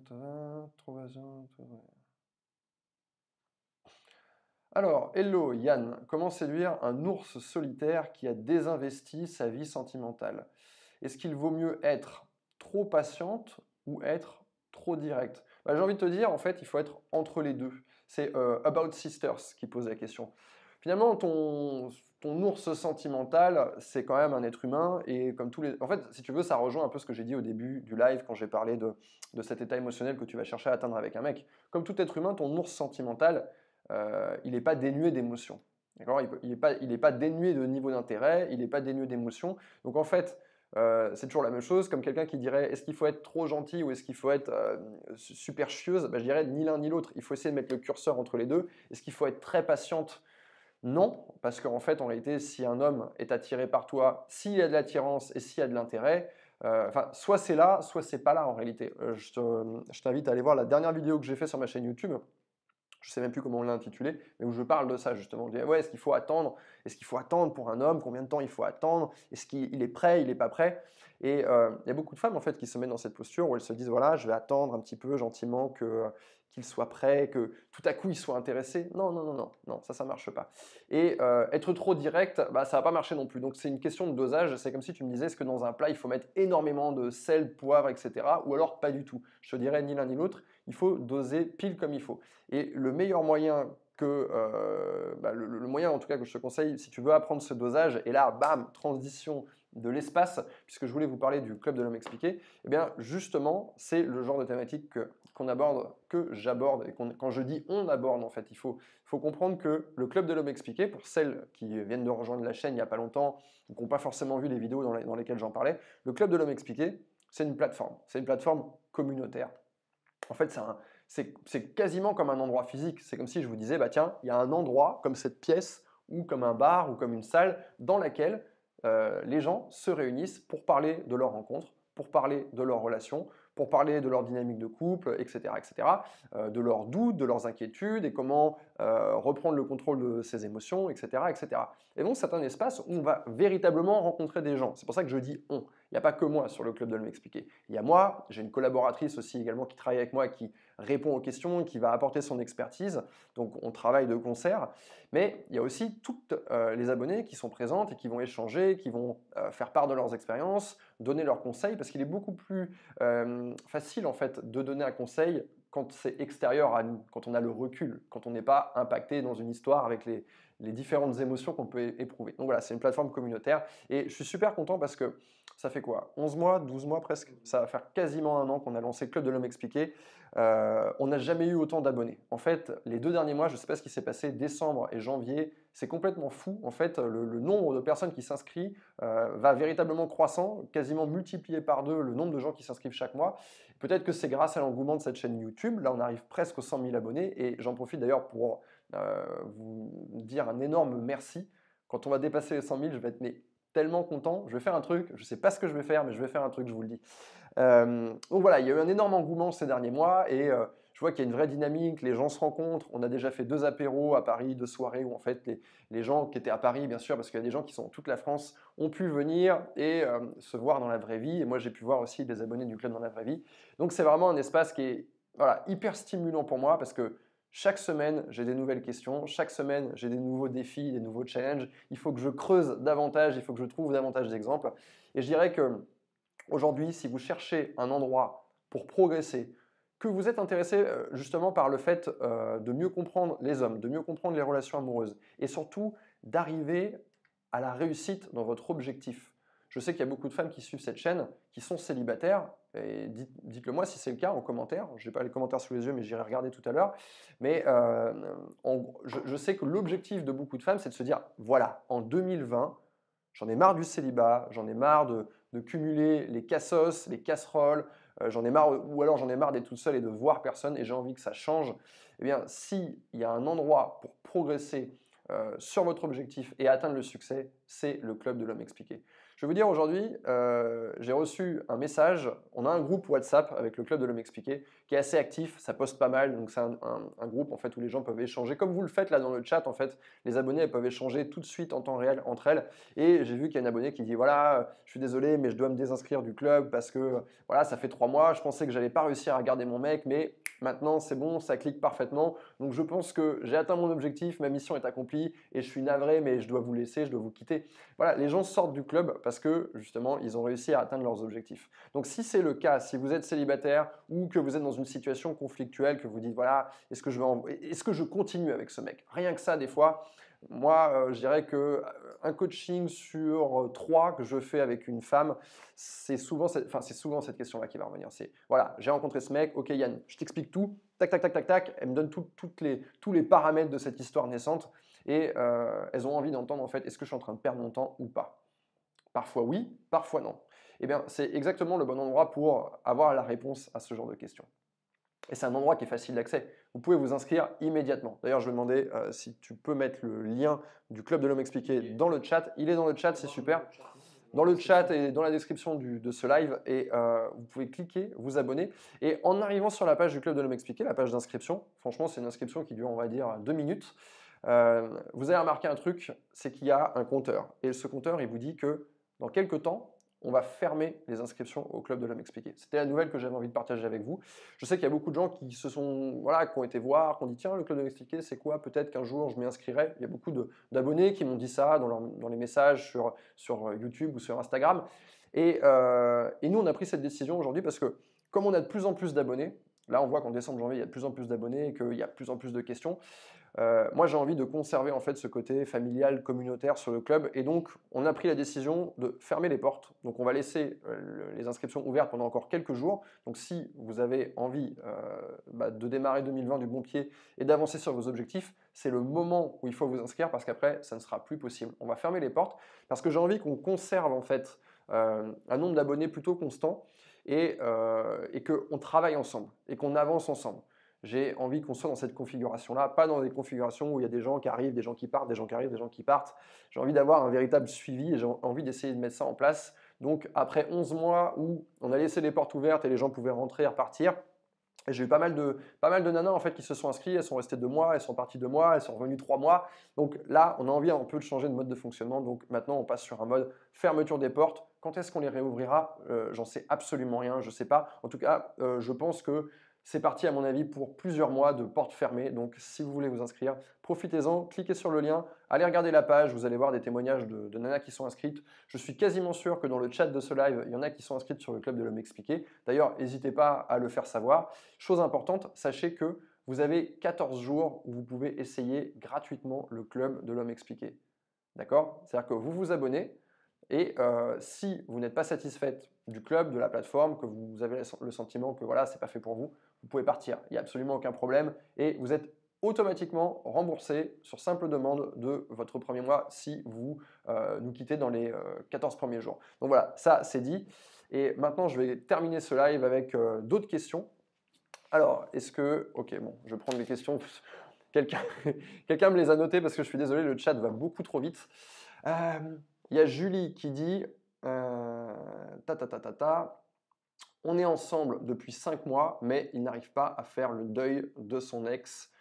trouver alors, hello Yann, comment séduire un ours solitaire qui a désinvesti sa vie sentimentale? Est-ce qu'il vaut mieux être trop patiente ou être trop direct bah, J'ai envie de te dire, en fait, il faut être entre les deux. C'est euh, About Sisters qui pose la question. Finalement, ton, ours sentimental, c'est quand même un être humain, et comme tous les... En fait, si tu veux, ça rejoint un peu ce que j'ai dit au début du live, quand j'ai parlé de cet état émotionnel que tu vas chercher à atteindre avec un mec. Comme tout être humain, ton ours sentimental, euh, il n'est pas dénué d'émotions. Il n'est pas, dénué de niveau d'intérêt, il n'est pas dénué d'émotions. Donc en fait, euh, c'est toujours la même chose, comme quelqu'un qui dirait est-ce qu'il faut être trop gentil ou est-ce qu'il faut être euh, super chieuse? Bah, Je dirais ni l'un ni l'autre. Il faut essayer de mettre le curseur entre les deux. Est-ce qu'il faut être très patiente? Non, parce qu'en fait, en réalité, si un homme est attiré par toi, s'il y a de l'attirance et s'il y a de l'intérêt, enfin, soit c'est là, soit c'est pas là en réalité. je t'invite à aller voir la dernière vidéo que j'ai fait sur ma chaîne YouTube je sais même plus comment on l'a intitulé, mais où je parle de ça justement. Je dis, ouais, est-ce qu'il faut attendre? Est-ce qu'il faut attendre pour un homme? Combien de temps il faut attendre? Est-ce qu'il est prêt? Il n'est pas prêt? Et euh, il y a beaucoup de femmes en fait qui se mettent dans cette posture où elles se disent, voilà, je vais attendre un petit peu gentiment que qu'il soit prêt, que tout à coup il soit intéressé. Non, non, non, non, non, ça, ça marche pas. Et euh, être trop direct, bah, ça va pas marcher non plus. Donc c'est une question de dosage. C'est comme si tu me disais, est-ce que dans un plat il faut mettre énormément de sel, poivre, etc. Ou alors pas du tout. Je te dirais ni l'un ni l'autre. Il faut doser pile comme il faut. Et le meilleur moyen que euh, bah, le, moyen en tout cas que je te conseille si tu veux apprendre ce dosage et là bam transition de l'espace puisque je voulais vous parler du club de l'homme expliqué eh bien justement c'est le genre de thématique qu'on aborde que j'aborde et quand je dis on aborde en fait il faut, comprendre que le club de l'homme expliqué pour celles qui viennent de rejoindre la chaîne il n'y a pas longtemps ou qui n'ont pas forcément vu les vidéos dans, dans lesquelles j'en parlais le club de l'homme expliqué c'est une plateforme c'est une plateforme communautaire en fait, c'est quasiment comme un endroit physique. C'est comme si je vous disais, bah tiens, il y a un endroit comme cette pièce ou comme un bar ou comme une salle dans laquelle euh, les gens se réunissent pour parler de leur rencontre, pour parler de leur relation, pour parler de leur dynamique de couple, etc., etc., euh, de leurs doutes, de leurs inquiétudes et comment euh, reprendre le contrôle de ses émotions, etc., etc. Et donc c'est un espace où on va véritablement rencontrer des gens. C'est pour ça que je dis on. Il n'y a pas que moi sur le club de m'expliquer. Il y a moi, j'ai une collaboratrice aussi également qui travaille avec moi, qui répond aux questions, qui va apporter son expertise. Donc on travaille de concert. Mais il y a aussi toutes euh, les abonnés qui sont présentes et qui vont échanger, qui vont faire part de leurs expériences, donner leurs conseils, parce qu'il est beaucoup plus facile en fait de donner un conseil quand c'est extérieur à nous, quand on a le recul, quand on n'est pas impacté dans une histoire avec les, les différentes émotions qu'on peut éprouver. Donc voilà, c'est une plateforme communautaire et je suis super content parce que ça fait quoi? 11 mois, 12 mois presque? Ça va faire quasiment un an qu'on a lancé Club de l'Homme Expliqué. Euh, on n'a jamais eu autant d'abonnés. En fait, les deux derniers mois, je ne sais pas ce qui s'est passé, décembre et janvier, c'est complètement fou. En fait, le, nombre de personnes qui s'inscrivent euh, va véritablement croissant, quasiment multiplié par deux le nombre de gens qui s'inscrivent chaque mois. Peut-être que c'est grâce à l'engouement de cette chaîne YouTube. Là, on arrive presque aux 100 000 abonnés et j'en profite d'ailleurs pour vous dire un énorme merci. Quand on va dépasser les 100 000, je vais être tellement content, je vais faire un truc, je sais pas ce que je vais faire, mais je vais faire un truc, je vous le dis. Euh, donc voilà, il y a eu un énorme engouement ces derniers mois et euh, je vois qu'il y a une vraie dynamique, les gens se rencontrent, on a déjà fait deux apéros à Paris, deux soirées où en fait les, gens qui étaient à Paris, bien sûr, parce qu'il y a des gens qui sont toute la France, ont pu venir et euh, se voir dans la vraie vie et moi j'ai pu voir aussi des abonnés du club dans la vraie vie. Donc c'est vraiment un espace qui est voilà, hyper stimulant pour moi parce que chaque semaine, j'ai des nouvelles questions. Chaque semaine, j'ai des nouveaux défis, des nouveaux challenges. Il faut que je creuse davantage, il faut que je trouve davantage d'exemples. Et je dirais que aujourd'hui, si vous cherchez un endroit pour progresser, que vous êtes intéressé euh, justement par le fait euh, de mieux comprendre les hommes, de mieux comprendre les relations amoureuses, et surtout d'arriver à la réussite dans votre objectif. Je sais qu'il y a beaucoup de femmes qui suivent cette chaîne, qui sont célibataires, et dites, le moi si c'est le cas en commentaire. Je n'ai pas les commentaires sous les yeux, mais j'irai regarder tout à l'heure. Mais euh, je, sais que l'objectif de beaucoup de femmes, c'est de se dire, voilà, en 2020, j'en ai marre du célibat, j'en ai marre de, cumuler les cassos, les casseroles, euh, j'en ai marre, ou alors j'en ai marre d'être toute seule et de voir personne, et j'ai envie que ça change. Eh bien, s'il y a un endroit pour progresser, euh, sur votre objectif et atteindre le succès, c'est le club de l'homme expliqué. Je vous dire aujourd'hui, euh, j'ai reçu un message, on a un groupe WhatsApp avec le club de l'homme expliqué qui est assez actif, ça poste pas mal, donc c'est un, groupe en fait où les gens peuvent échanger, comme vous le faites là dans le chat en fait, les abonnés peuvent échanger tout de suite en temps réel entre elles, et j'ai vu qu'il y a une abonnée qui dit voilà, je suis désolé mais je dois me désinscrire du club parce que voilà, ça fait trois mois, je pensais que j'allais pas réussir à garder mon mec, mais Maintenant, c'est bon, ça clique parfaitement. Donc je pense que j'ai atteint mon objectif, ma mission est accomplie et je suis navré, mais je dois vous laisser, je dois vous quitter. Voilà, les gens sortent du club parce que justement, ils ont réussi à atteindre leurs objectifs. Donc si c'est le cas, si vous êtes célibataire ou que vous êtes dans une situation conflictuelle, que vous dites voilà, est-ce que je vais, est-ce que je continue avec ce mec? Rien que ça, des fois, moi, euh, je dirais que euh, un coaching sur euh, trois que je fais avec une femme, c'est souvent, cette, enfin, cette question-là qui va revenir. C'est voilà, j'ai rencontré ce mec, ok Yann, je t'explique tout, tac tac tac tac tac, elle me donne toutes les, tous les paramètres de cette histoire naissante et elles ont envie d'entendre en fait, est-ce que je suis en train de perdre mon temps ou pas? Parfois oui, parfois non. Eh bien, c'est exactement le bon endroit pour avoir la réponse à ce genre de questions. Et c'est un endroit qui est facile d'accès. Vous pouvez vous inscrire immédiatement. D'ailleurs, je vais demander euh, si tu peux mettre le lien du Club de l'Homme Expliqué dans le chat. Il est dans le chat, c'est super. Dans le chat et dans la description de ce live. Et euh, vous pouvez cliquer, vous abonner. Et en arrivant sur la page du Club de l'Homme Expliqué, la page d'inscription, franchement, c'est une inscription qui dure, on va dire, deux minutes. Euh, vous allez remarquer un truc, c'est qu'il y a un compteur. Et ce compteur, il vous dit que dans quelques temps, on va fermer les inscriptions au club de l'homme expliqué. C'était la nouvelle que j'avais envie de partager avec vous. Je sais qu'il y a beaucoup de gens qui se sont, voilà, qui ont été voir, qui ont dit tiens le club de l'homme expliqué c'est quoi? Peut-être qu'un jour je m'y inscrirai. Il y a beaucoup d'abonnés qui m'ont dit ça dans, les messages sur, sur YouTube ou sur Instagram. Et, euh, et nous on a pris cette décision aujourd'hui parce que comme on a de plus en plus d'abonnés, Là, on voit qu'en décembre, janvier, il y a de plus en plus d'abonnés et qu'il y a de plus en plus de questions. Euh, moi, j'ai envie de conserver en fait ce côté familial, communautaire sur le club. Et donc, on a pris la décision de fermer les portes. Donc, on va laisser euh, les inscriptions ouvertes pendant encore quelques jours. Donc, si vous avez envie euh, bah, de démarrer 2020 du bon pied et d'avancer sur vos objectifs, c'est le moment où il faut vous inscrire parce qu'après, ça ne sera plus possible. On va fermer les portes parce que j'ai envie qu'on conserve en fait un nombre d'abonnés plutôt constant et, et qu'on travaille ensemble et qu'on avance ensemble. J'ai envie qu'on soit dans cette configuration-là, pas dans des configurations où il y a des gens qui arrivent, des gens qui partent, des gens qui arrivent, des gens qui partent. J'ai envie d'avoir un véritable suivi et j'ai envie d'essayer de mettre ça en place. Donc après 11 mois où on a laissé les portes ouvertes et les gens pouvaient rentrer et repartir, j'ai eu pas mal de pas mal de nanas en fait qui se sont inscrites, elles sont restées deux mois, elles sont parties deux mois, elles sont revenues trois mois. Donc là, on a envie un peu de changer de mode de fonctionnement. Donc maintenant, on passe sur un mode fermeture des portes. Quand est-ce qu'on les réouvrira? Euh, J'en sais absolument rien, je sais pas. En tout cas, euh, je pense que c'est parti, à mon avis, pour plusieurs mois de portes fermées. Donc, si vous voulez vous inscrire, profitez-en, cliquez sur le lien, allez regarder la page, vous allez voir des témoignages de, nanas qui sont inscrites. Je suis quasiment sûr que dans le chat de ce live, il y en a qui sont inscrites sur le club de l'homme expliqué. D'ailleurs, n'hésitez pas à le faire savoir. Chose importante, sachez que vous avez 14 jours où vous pouvez essayer gratuitement le club de l'homme expliqué. D'accord? C'est-à-dire que vous vous abonnez, et euh, si vous n'êtes pas satisfaite du club, de la plateforme, que vous avez le sentiment que voilà, c'est pas fait pour vous, vous pouvez partir. Il n'y a absolument aucun problème et vous êtes automatiquement remboursé sur simple demande de votre premier mois si vous euh, nous quittez dans les 14 euh, premiers jours. Donc voilà, ça c'est dit. Et maintenant, je vais terminer ce live avec d'autres questions. Alors, est-ce que... Ok, bon, je vais prendre les questions. (laughs) (laughs) Quelqu'un me les a notées parce que je suis désolé, le chat va beaucoup trop vite. Il y a Julie qui dit euh, ta ta ta ta ta. On est ensemble depuis 5 mois, mais il n'arrive pas à faire le deuil de son ex.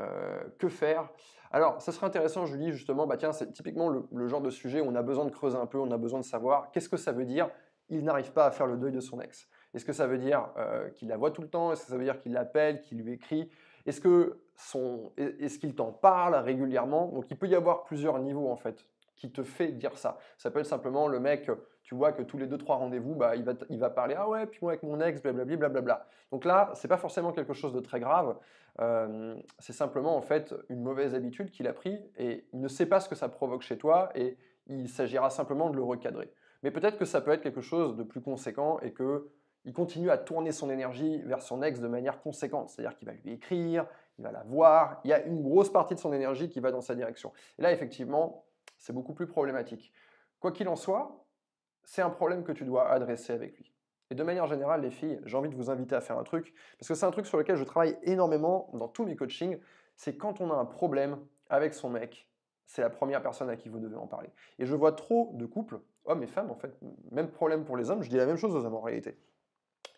Euh, que faire? Alors, ça serait intéressant, Julie, justement, bah tiens, c'est typiquement le, genre de sujet où on a besoin de creuser un peu, on a besoin de savoir qu'est-ce que ça veut dire il n'arrive pas à faire le deuil de son ex? Est-ce que ça veut dire euh, qu'il la voit tout le temps? Est-ce que ça veut dire qu'il l'appelle, qu'il lui écrit? Est-ce que son, est-ce qu'il t'en parle régulièrement? Donc, il peut y avoir plusieurs niveaux en fait qui te fait dire ça. Ça peut être simplement le mec, tu vois que tous les deux trois rendez-vous, bah, il, va, il va parler ah ouais, puis moi avec mon ex, blablabla, blablabla. Donc là, c'est pas forcément quelque chose de très grave. Euh, c'est simplement en fait une mauvaise habitude qu'il a pris et il ne sait pas ce que ça provoque chez toi et il s'agira simplement de le recadrer. Mais peut-être que ça peut être quelque chose de plus conséquent et que il continue à tourner son énergie vers son ex de manière conséquente. C'est-à-dire qu'il va lui écrire, il va la voir, il y a une grosse partie de son énergie qui va dans sa direction. Et là, effectivement, c'est beaucoup plus problématique. Quoi qu'il en soit, c'est un problème que tu dois adresser avec lui. Et de manière générale, les filles, j'ai envie de vous inviter à faire un truc, parce que c'est un truc sur lequel je travaille énormément dans tous mes coachings, c'est quand on a un problème avec son mec, c'est la première personne à qui vous devez en parler. Et je vois trop de couples, hommes et femmes en fait, même problème pour les hommes, je dis la même chose aux hommes en réalité.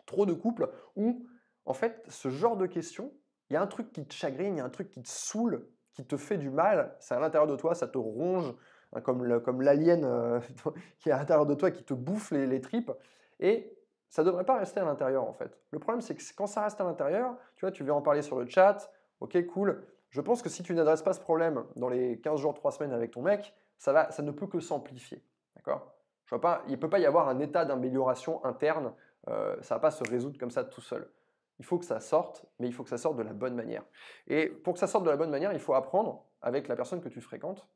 Trop de couples où, en fait, ce genre de questions, il y a un truc qui te chagrine, il y a un truc qui te saoule, qui te fait du mal, c'est à l'intérieur de toi, ça te ronge, Hein, comme l'alien euh, (laughs) qui est à l'intérieur de toi, qui te bouffe les, tripes. Et ça ne devrait pas rester à l'intérieur en fait. Le problème c'est que quand ça reste à l'intérieur, tu vois, tu vas en parler sur le chat, ok cool. Je pense que si tu n'adresses pas ce problème dans les 15 jours, 3 semaines avec ton mec, ça, va, ça ne peut que s'amplifier. D'accord? Je vois pas, Il ne peut pas y avoir un état d'amélioration interne, euh, ça ne va pas se résoudre comme ça tout seul. Il faut que ça sorte, mais il faut que ça sorte de la bonne manière. Et pour que ça sorte de la bonne manière, il faut apprendre avec la personne que tu fréquentes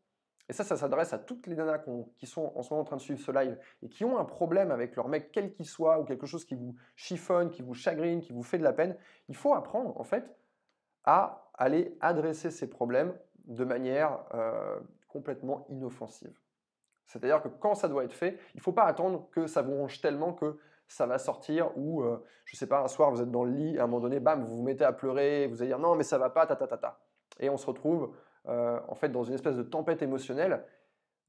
et ça, ça s'adresse à toutes les nanas qui sont en ce moment en train de suivre ce live et qui ont un problème avec leur mec, quel qu'il soit, ou quelque chose qui vous chiffonne, qui vous chagrine, qui vous fait de la peine. Il faut apprendre, en fait, à aller adresser ces problèmes de manière euh, complètement inoffensive. C'est-à-dire que quand ça doit être fait, il ne faut pas attendre que ça vous ronge tellement que ça va sortir ou, euh, je ne sais pas, un soir vous êtes dans le lit, à un moment donné, bam, vous vous mettez à pleurer, vous allez dire non mais ça va pas, ta ta ta ta. Et on se retrouve euh, en fait dans une espèce de tempête émotionnelle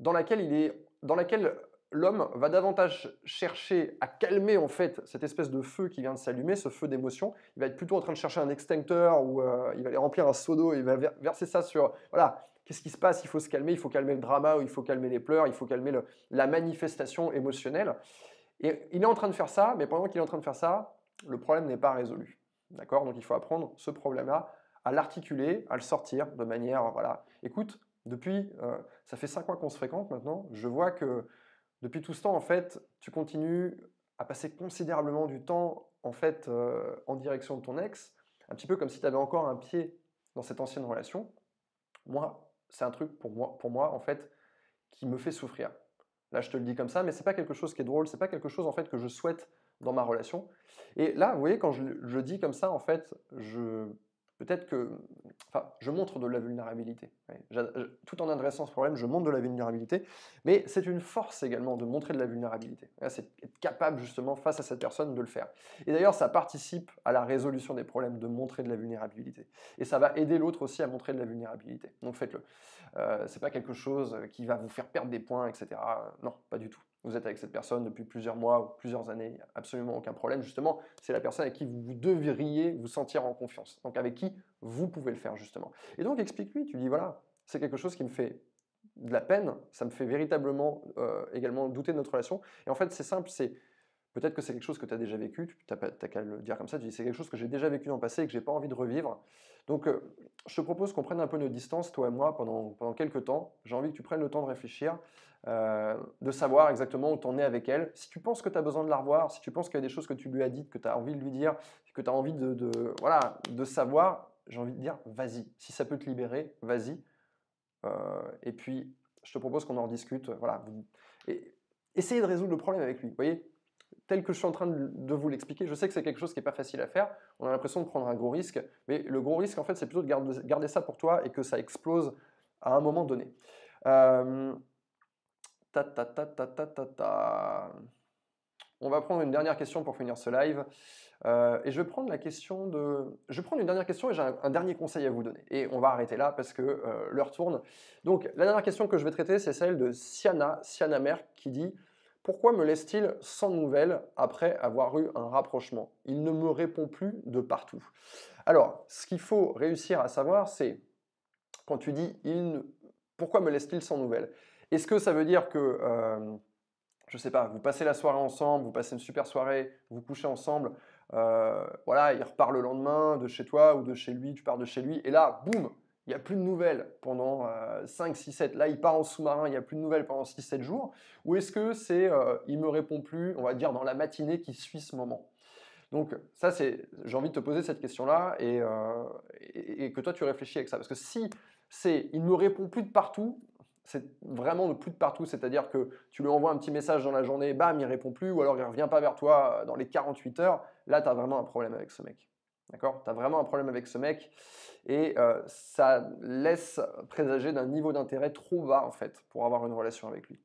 dans laquelle l'homme va davantage chercher à calmer en fait cette espèce de feu qui vient de s'allumer, ce feu d'émotion. Il va être plutôt en train de chercher un extincteur ou euh, il va aller remplir un seau d'eau, il va verser ça sur voilà qu'est-ce qui se passe, il faut se calmer, il faut calmer le drama ou il faut calmer les pleurs, il faut calmer la manifestation émotionnelle. Et il est en train de faire ça, mais pendant qu'il est en train de faire ça, le problème n'est pas résolu. D'accord? Donc il faut apprendre ce problème-là à l'articuler, à le sortir de manière, voilà. Écoute, depuis, euh, ça fait 5 mois qu'on se fréquente maintenant, je vois que depuis tout ce temps, en fait, tu continues à passer considérablement du temps, en fait, euh, en direction de ton ex, un petit peu comme si tu avais encore un pied dans cette ancienne relation. Moi, c'est un truc pour moi, pour moi, en fait, qui me fait souffrir. Là, je te le dis comme ça, mais c'est pas quelque chose qui est drôle, c'est pas quelque chose en fait que je souhaite dans ma relation. Et là, vous voyez, quand je, je dis comme ça, en fait, je peut-être que, je montre de la vulnérabilité. Tout en adressant ce problème, je montre de la vulnérabilité, mais c'est une force également de montrer de la vulnérabilité. C'est être capable justement face à cette personne de le faire. Et d'ailleurs, ça participe à la résolution des problèmes de montrer de la vulnérabilité. Et ça va aider l'autre aussi à montrer de la vulnérabilité. Donc faites-le. Euh, c'est pas quelque chose qui va vous faire perdre des points, etc. Non, pas du tout vous êtes avec cette personne depuis plusieurs mois ou plusieurs années, absolument aucun problème. Justement, c'est la personne avec qui vous devriez vous sentir en confiance. Donc avec qui vous pouvez le faire justement. Et donc explique-lui, tu dis voilà, c'est quelque chose qui me fait de la peine, ça me fait véritablement euh, également douter de notre relation. Et en fait, c'est simple, c'est Peut-être que c'est quelque chose que tu as déjà vécu, tu n'as qu'à le dire comme ça, tu dis c'est quelque chose que j'ai déjà vécu dans le passé et que j'ai pas envie de revivre. Donc euh, je te propose qu'on prenne un peu nos distances, toi et moi, pendant, pendant quelques temps. J'ai envie que tu prennes le temps de réfléchir, euh, de savoir exactement où tu en es avec elle. Si tu penses que tu as besoin de la revoir, si tu penses qu'il y a des choses que tu lui as dites, que tu as envie de lui dire, que tu as envie de, voilà, de savoir, j'ai envie de dire vas-y. Si ça peut te libérer, vas-y. Euh, et puis, je te propose qu'on en rediscute. Voilà. Essayez de résoudre le problème avec lui. Voyez? Tel que je suis en train de vous l'expliquer, je sais que c'est quelque chose qui n'est pas facile à faire. On a l'impression de prendre un gros risque, mais le gros risque, en fait, c'est plutôt de garder, ça pour toi et que ça explose à un moment donné. Euh, ta, ta, ta, ta, ta, ta, On va prendre une dernière question pour finir ce live. Euh, et je vais prendre la question de. Je vais prendre une dernière question et j'ai un, dernier conseil à vous donner. Et on va arrêter là parce que euh, l'heure tourne. Donc, la dernière question que je vais traiter, c'est celle de Siana, Siana Mer, qui dit pourquoi me laisse-t-il sans nouvelles après avoir eu un rapprochement? Il ne me répond plus de partout. Alors, ce qu'il faut réussir à savoir, c'est quand tu dis il pourquoi me laisse-t-il sans nouvelles? Est-ce que ça veut dire que, euh, je sais pas, vous passez la soirée ensemble, vous passez une super soirée, vous couchez ensemble, euh, voilà, il repart le lendemain de chez toi ou de chez lui, tu pars de chez lui, et là, boum, il n'y a plus de nouvelles pendant 5, 6, 7. Là, il part en sous-marin, il n'y a plus de nouvelles pendant 6, 7 jours. Ou est-ce que c'est, euh, il me répond plus, on va dire, dans la matinée qui suit ce moment? Donc, ça, c'est, j'ai envie de te poser cette question-là et, euh, et, que toi, tu réfléchis avec ça. Parce que si c'est, il me répond plus de partout, c'est vraiment de plus de partout, c'est-à-dire que tu lui envoies un petit message dans la journée, bam, il répond plus, ou alors il revient pas vers toi dans les 48 heures, là, tu as vraiment un problème avec ce mec. D'accord? Tu as vraiment un problème avec ce mec et euh, ça laisse présager d'un niveau d'intérêt trop bas en fait pour avoir une relation avec lui.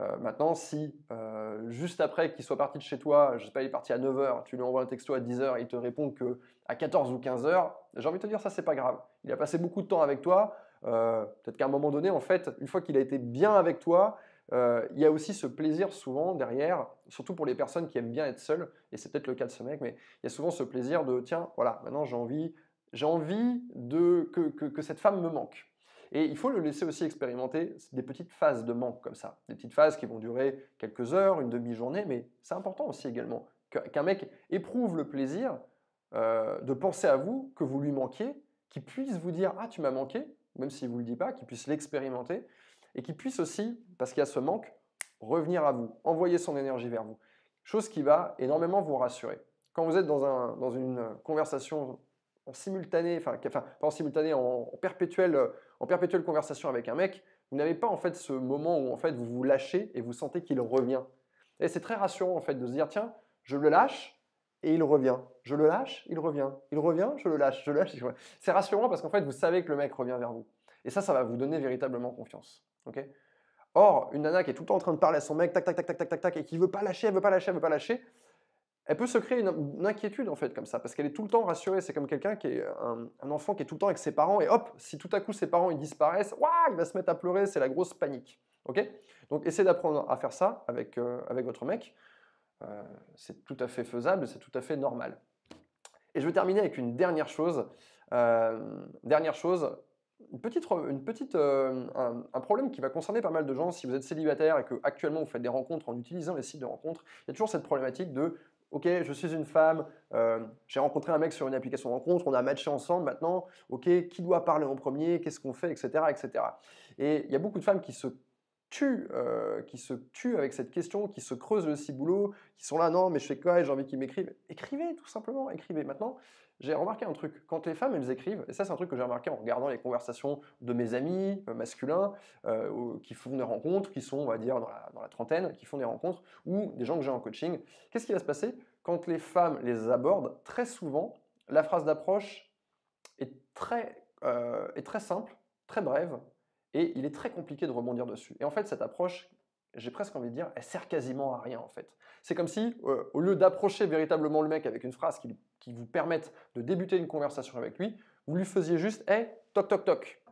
Euh, maintenant, si euh, juste après qu'il soit parti de chez toi, je sais pas, il est parti à 9h, tu lui envoies un texto à 10h, il te répond que à 14 ou 15h, j'ai envie de te dire ça c'est pas grave. Il a passé beaucoup de temps avec toi, peut-être qu'à un moment donné, en fait, une fois qu'il a été bien avec toi, euh, il y a aussi ce plaisir souvent derrière, surtout pour les personnes qui aiment bien être seules, et c'est peut-être le cas de ce mec, mais il y a souvent ce plaisir de tiens, voilà, maintenant j'ai envie, j'ai envie de que, que, cette femme me manque. Et il faut le laisser aussi expérimenter des petites phases de manque comme ça, des petites phases qui vont durer quelques heures, une demi-journée, mais c'est important aussi également qu'un mec éprouve le plaisir euh, de penser à vous, que vous lui manquiez, qu'il puisse vous dire ah tu m'as manqué, même s'il vous le dit pas, qu'il puisse l'expérimenter et qui puisse aussi, parce qu'il y a ce manque, revenir à vous, envoyer son énergie vers vous. Chose qui va énormément vous rassurer. Quand vous êtes dans, un, dans une conversation en simultané, enfin, pas en simultané, en, perpétuelle, en perpétuelle conversation avec un mec, vous n'avez pas en fait ce moment où en fait vous vous lâchez et vous sentez qu'il revient. Et c'est très rassurant en fait de se dire tiens, je le lâche et il revient. Je le lâche, il revient. Il revient, je le lâche, je le lâche. C'est rassurant parce qu'en fait vous savez que le mec revient vers vous. Et ça, ça va vous donner véritablement confiance. Or, une nana qui est tout le temps en train de parler à son mec, tac, tac, tac, tac, tac, tac, tac, et qui veut pas lâcher, elle veut pas lâcher, elle veut pas lâcher, elle peut se créer une, inquiétude en fait comme ça, parce qu'elle est tout le temps rassurée. C'est comme quelqu'un qui est un, enfant qui est tout le temps avec ses parents, et hop, si tout à coup ses parents ils disparaissent, waouh, il va se mettre à pleurer, c'est la grosse panique. Donc essayez d'apprendre à faire ça avec, euh, avec votre mec. Euh, c'est tout à fait faisable, c'est tout à fait normal. Et je vais terminer avec une dernière chose. Euh, dernière chose, une petite, une petite, un, un, problème qui va concerner pas mal de gens si vous êtes célibataire et que actuellement vous faites des rencontres en utilisant les sites de rencontres. Il y a toujours cette problématique de Ok, je suis une femme, euh, j'ai rencontré un mec sur une application de rencontre, on a matché ensemble maintenant. Ok, qui doit parler en premier, qu'est-ce qu'on fait, etc., etc. Et il y a beaucoup de femmes qui se tuent, euh, qui se tuent avec cette question, qui se creusent le ciboulot, qui sont là, non, mais je fais quoi, j'ai envie qu'ils m'écrivent. Écrivez, tout simplement, écrivez. Maintenant, j'ai remarqué un truc, quand les femmes, elles écrivent, et ça c'est un truc que j'ai remarqué en regardant les conversations de mes amis euh, masculins, euh, qui font des rencontres, qui sont, on va dire, dans la, trentaine, qui font des rencontres, ou des gens que j'ai en coaching, qu'est-ce qui va se passer quand les femmes les abordent? Très souvent, la phrase d'approche est très, est très simple, très brève, et il est très compliqué de rebondir dessus. Et en fait, cette approche, j'ai presque envie de dire, elle sert quasiment à rien en fait. C'est comme si, euh, au lieu d'approcher véritablement le mec avec une phrase qui, vous permette de débuter une conversation avec lui, vous lui faisiez juste, hé, toc toc toc.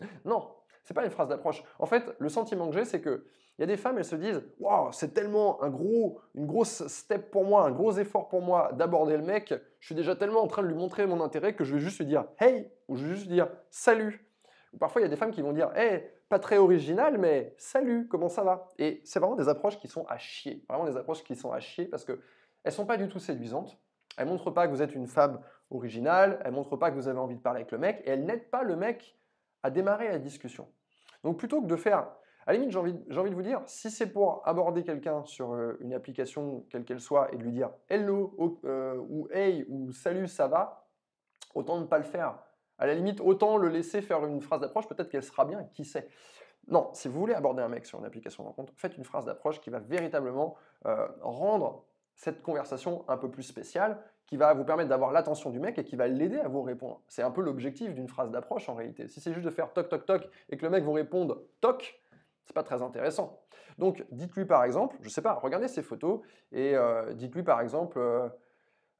(laughs) non, c'est pas une phrase d'approche. En fait, le sentiment que j'ai, c'est que il y a des femmes, elles se disent, waouh, c'est tellement un gros, une grosse step pour moi, un gros effort pour moi d'aborder le mec. Je suis déjà tellement en train de lui montrer mon intérêt que je vais juste lui dire, hey, ou je vais juste lui dire, salut. Ou parfois, il y a des femmes qui vont dire Hey, pas très original, mais salut, comment ça va? Et c'est vraiment des approches qui sont à chier. Vraiment des approches qui sont à chier parce qu'elles ne sont pas du tout séduisantes. Elles ne montrent pas que vous êtes une femme originale, elles ne montrent pas que vous avez envie de parler avec le mec, et elles n'aident pas le mec à démarrer la discussion. Donc plutôt que de faire, à la limite, j'ai envie, envie, de vous dire, si c'est pour aborder quelqu'un sur euh, une application, quelle qu'elle soit, et de lui dire hello euh, ou hey ou salut, ça va, autant ne pas le faire à la limite, autant le laisser faire une phrase d'approche, peut-être qu'elle sera bien, qui sait. Non, si vous voulez aborder un mec sur une application de rencontre, faites une phrase d'approche qui va véritablement euh, rendre cette conversation un peu plus spéciale, qui va vous permettre d'avoir l'attention du mec et qui va l'aider à vous répondre. C'est un peu l'objectif d'une phrase d'approche en réalité. Si c'est juste de faire toc toc toc et que le mec vous réponde toc, c'est pas très intéressant. Donc dites-lui par exemple, je sais pas, regardez ses photos et euh, dites-lui par exemple. Euh,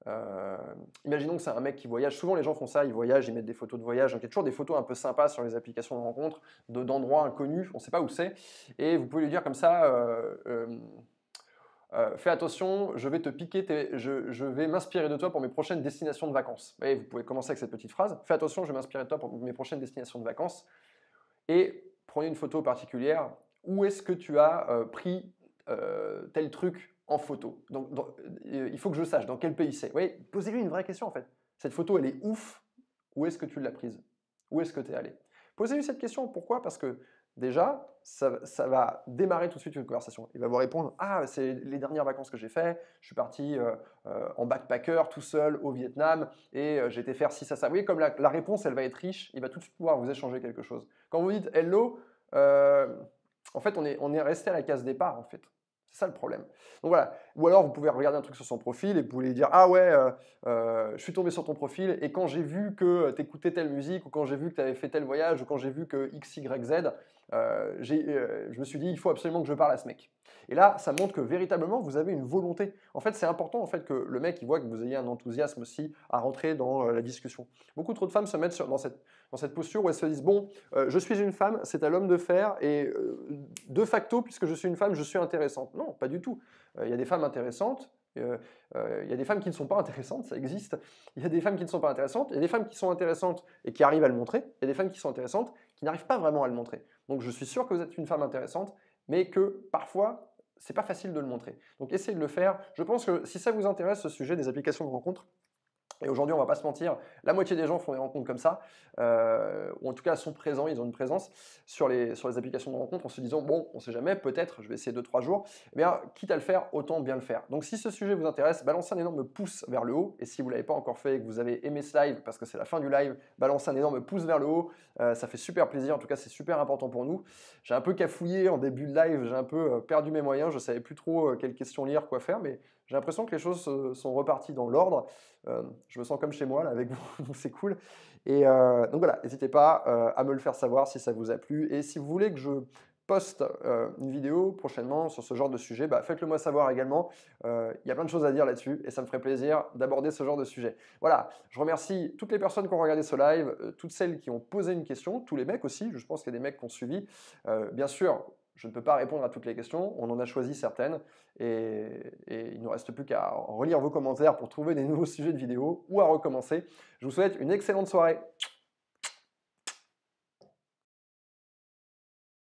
euh, imaginons que c'est un mec qui voyage. Souvent, les gens font ça, ils voyagent, ils mettent des photos de voyage. Donc, il y a toujours des photos un peu sympas sur les applications de rencontres, d'endroits inconnus, on ne sait pas où c'est. Et vous pouvez lui dire comme ça euh, euh, Fais attention, je vais te piquer, je, vais m'inspirer de toi pour mes prochaines destinations de vacances. Vous, vous pouvez commencer avec cette petite phrase Fais attention, je vais m'inspirer de toi pour mes prochaines destinations de vacances. Et prenez une photo particulière. Où est-ce que tu as pris tel truc en photo. Donc, euh, il faut que je sache dans quel pays c'est. Oui, posez-lui une vraie question en fait. Cette photo, elle est ouf. Où est-ce que tu l'as prise? Où est-ce que tu es allé? Posez-lui cette question. Pourquoi? Parce que déjà, ça, va démarrer tout de suite une conversation. Il va vous répondre Ah, c'est les dernières vacances que j'ai fait. Je suis parti euh, euh, en backpacker tout seul au Vietnam et j'ai été faire ci, ça, ça. Vous voyez, comme la, réponse, elle va être riche, il va tout de suite pouvoir vous échanger quelque chose. Quand vous dites Hello, en fait, on est, on est resté à la case départ, en fait. C'est ça le problème. Donc voilà. Ou alors vous pouvez regarder un truc sur son profil et vous pouvez lui dire ah ouais, euh, euh, je suis tombé sur ton profil et quand j'ai vu que tu écoutais telle musique ou quand j'ai vu que tu avais fait tel voyage ou quand j'ai vu que x y z, euh, je me suis dit il faut absolument que je parle à ce mec. Et là, ça montre que véritablement vous avez une volonté. En fait, c'est important en fait que le mec il voit que vous ayez un enthousiasme aussi à rentrer dans la discussion. Beaucoup trop de femmes se mettent dans cette dans cette posture où elles se disent bon, je suis une femme, c'est à l'homme de faire et de facto puisque je suis une femme, je suis intéressante. Non, pas du tout. Euh, il y a des femmes intéressantes, euh, euh, il y a des femmes qui ne sont pas intéressantes, ça existe. Il y a des femmes qui ne sont pas intéressantes, il y a des femmes qui sont intéressantes et qui arrivent à le montrer, il y a des femmes qui sont intéressantes qui n'arrivent pas vraiment à le montrer. Donc je suis sûr que vous êtes une femme intéressante, mais que parfois, c'est pas facile de le montrer. Donc essayez de le faire. Je pense que si ça vous intéresse, ce sujet des applications de rencontres, et aujourd'hui, on va pas se mentir, la moitié des gens font des rencontres comme ça, euh, ou en tout cas sont présents, ils ont une présence sur les, sur les applications de rencontres en se disant, bon, on sait jamais, peut-être, je vais essayer 2-3 jours, eh bien, quitte à le faire, autant bien le faire. Donc si ce sujet vous intéresse, balancez un énorme pouce vers le haut, et si vous l'avez pas encore fait et que vous avez aimé ce live, parce que c'est la fin du live, balancez un énorme pouce vers le haut, euh, ça fait super plaisir, en tout cas c'est super important pour nous. J'ai un peu cafouillé en début de live, j'ai un peu euh, perdu mes moyens, je savais plus trop quelles questions lire, quoi faire, mais j'ai l'impression que les choses sont reparties dans l'ordre. je me sens comme chez moi là avec vous, (laughs) donc c'est cool. Et euh, donc voilà, n'hésitez pas euh, à me le faire savoir si ça vous a plu. Et si vous voulez que je poste euh, une vidéo prochainement sur ce genre de sujet, bah, faites-le moi savoir également. Il y a plein de choses à dire là-dessus et ça me ferait plaisir d'aborder ce genre de sujet. Voilà, je remercie toutes les personnes qui ont regardé ce live, toutes celles qui ont posé une question, tous les mecs aussi, je pense qu'il y a des mecs qui ont suivi. bien sûr, je ne peux pas répondre à toutes les questions, on en a choisi certaines, et, il ne nous reste plus qu'à relire vos commentaires pour trouver des nouveaux (laughs) sujets de vidéo ou à recommencer. Je vous souhaite une excellente soirée.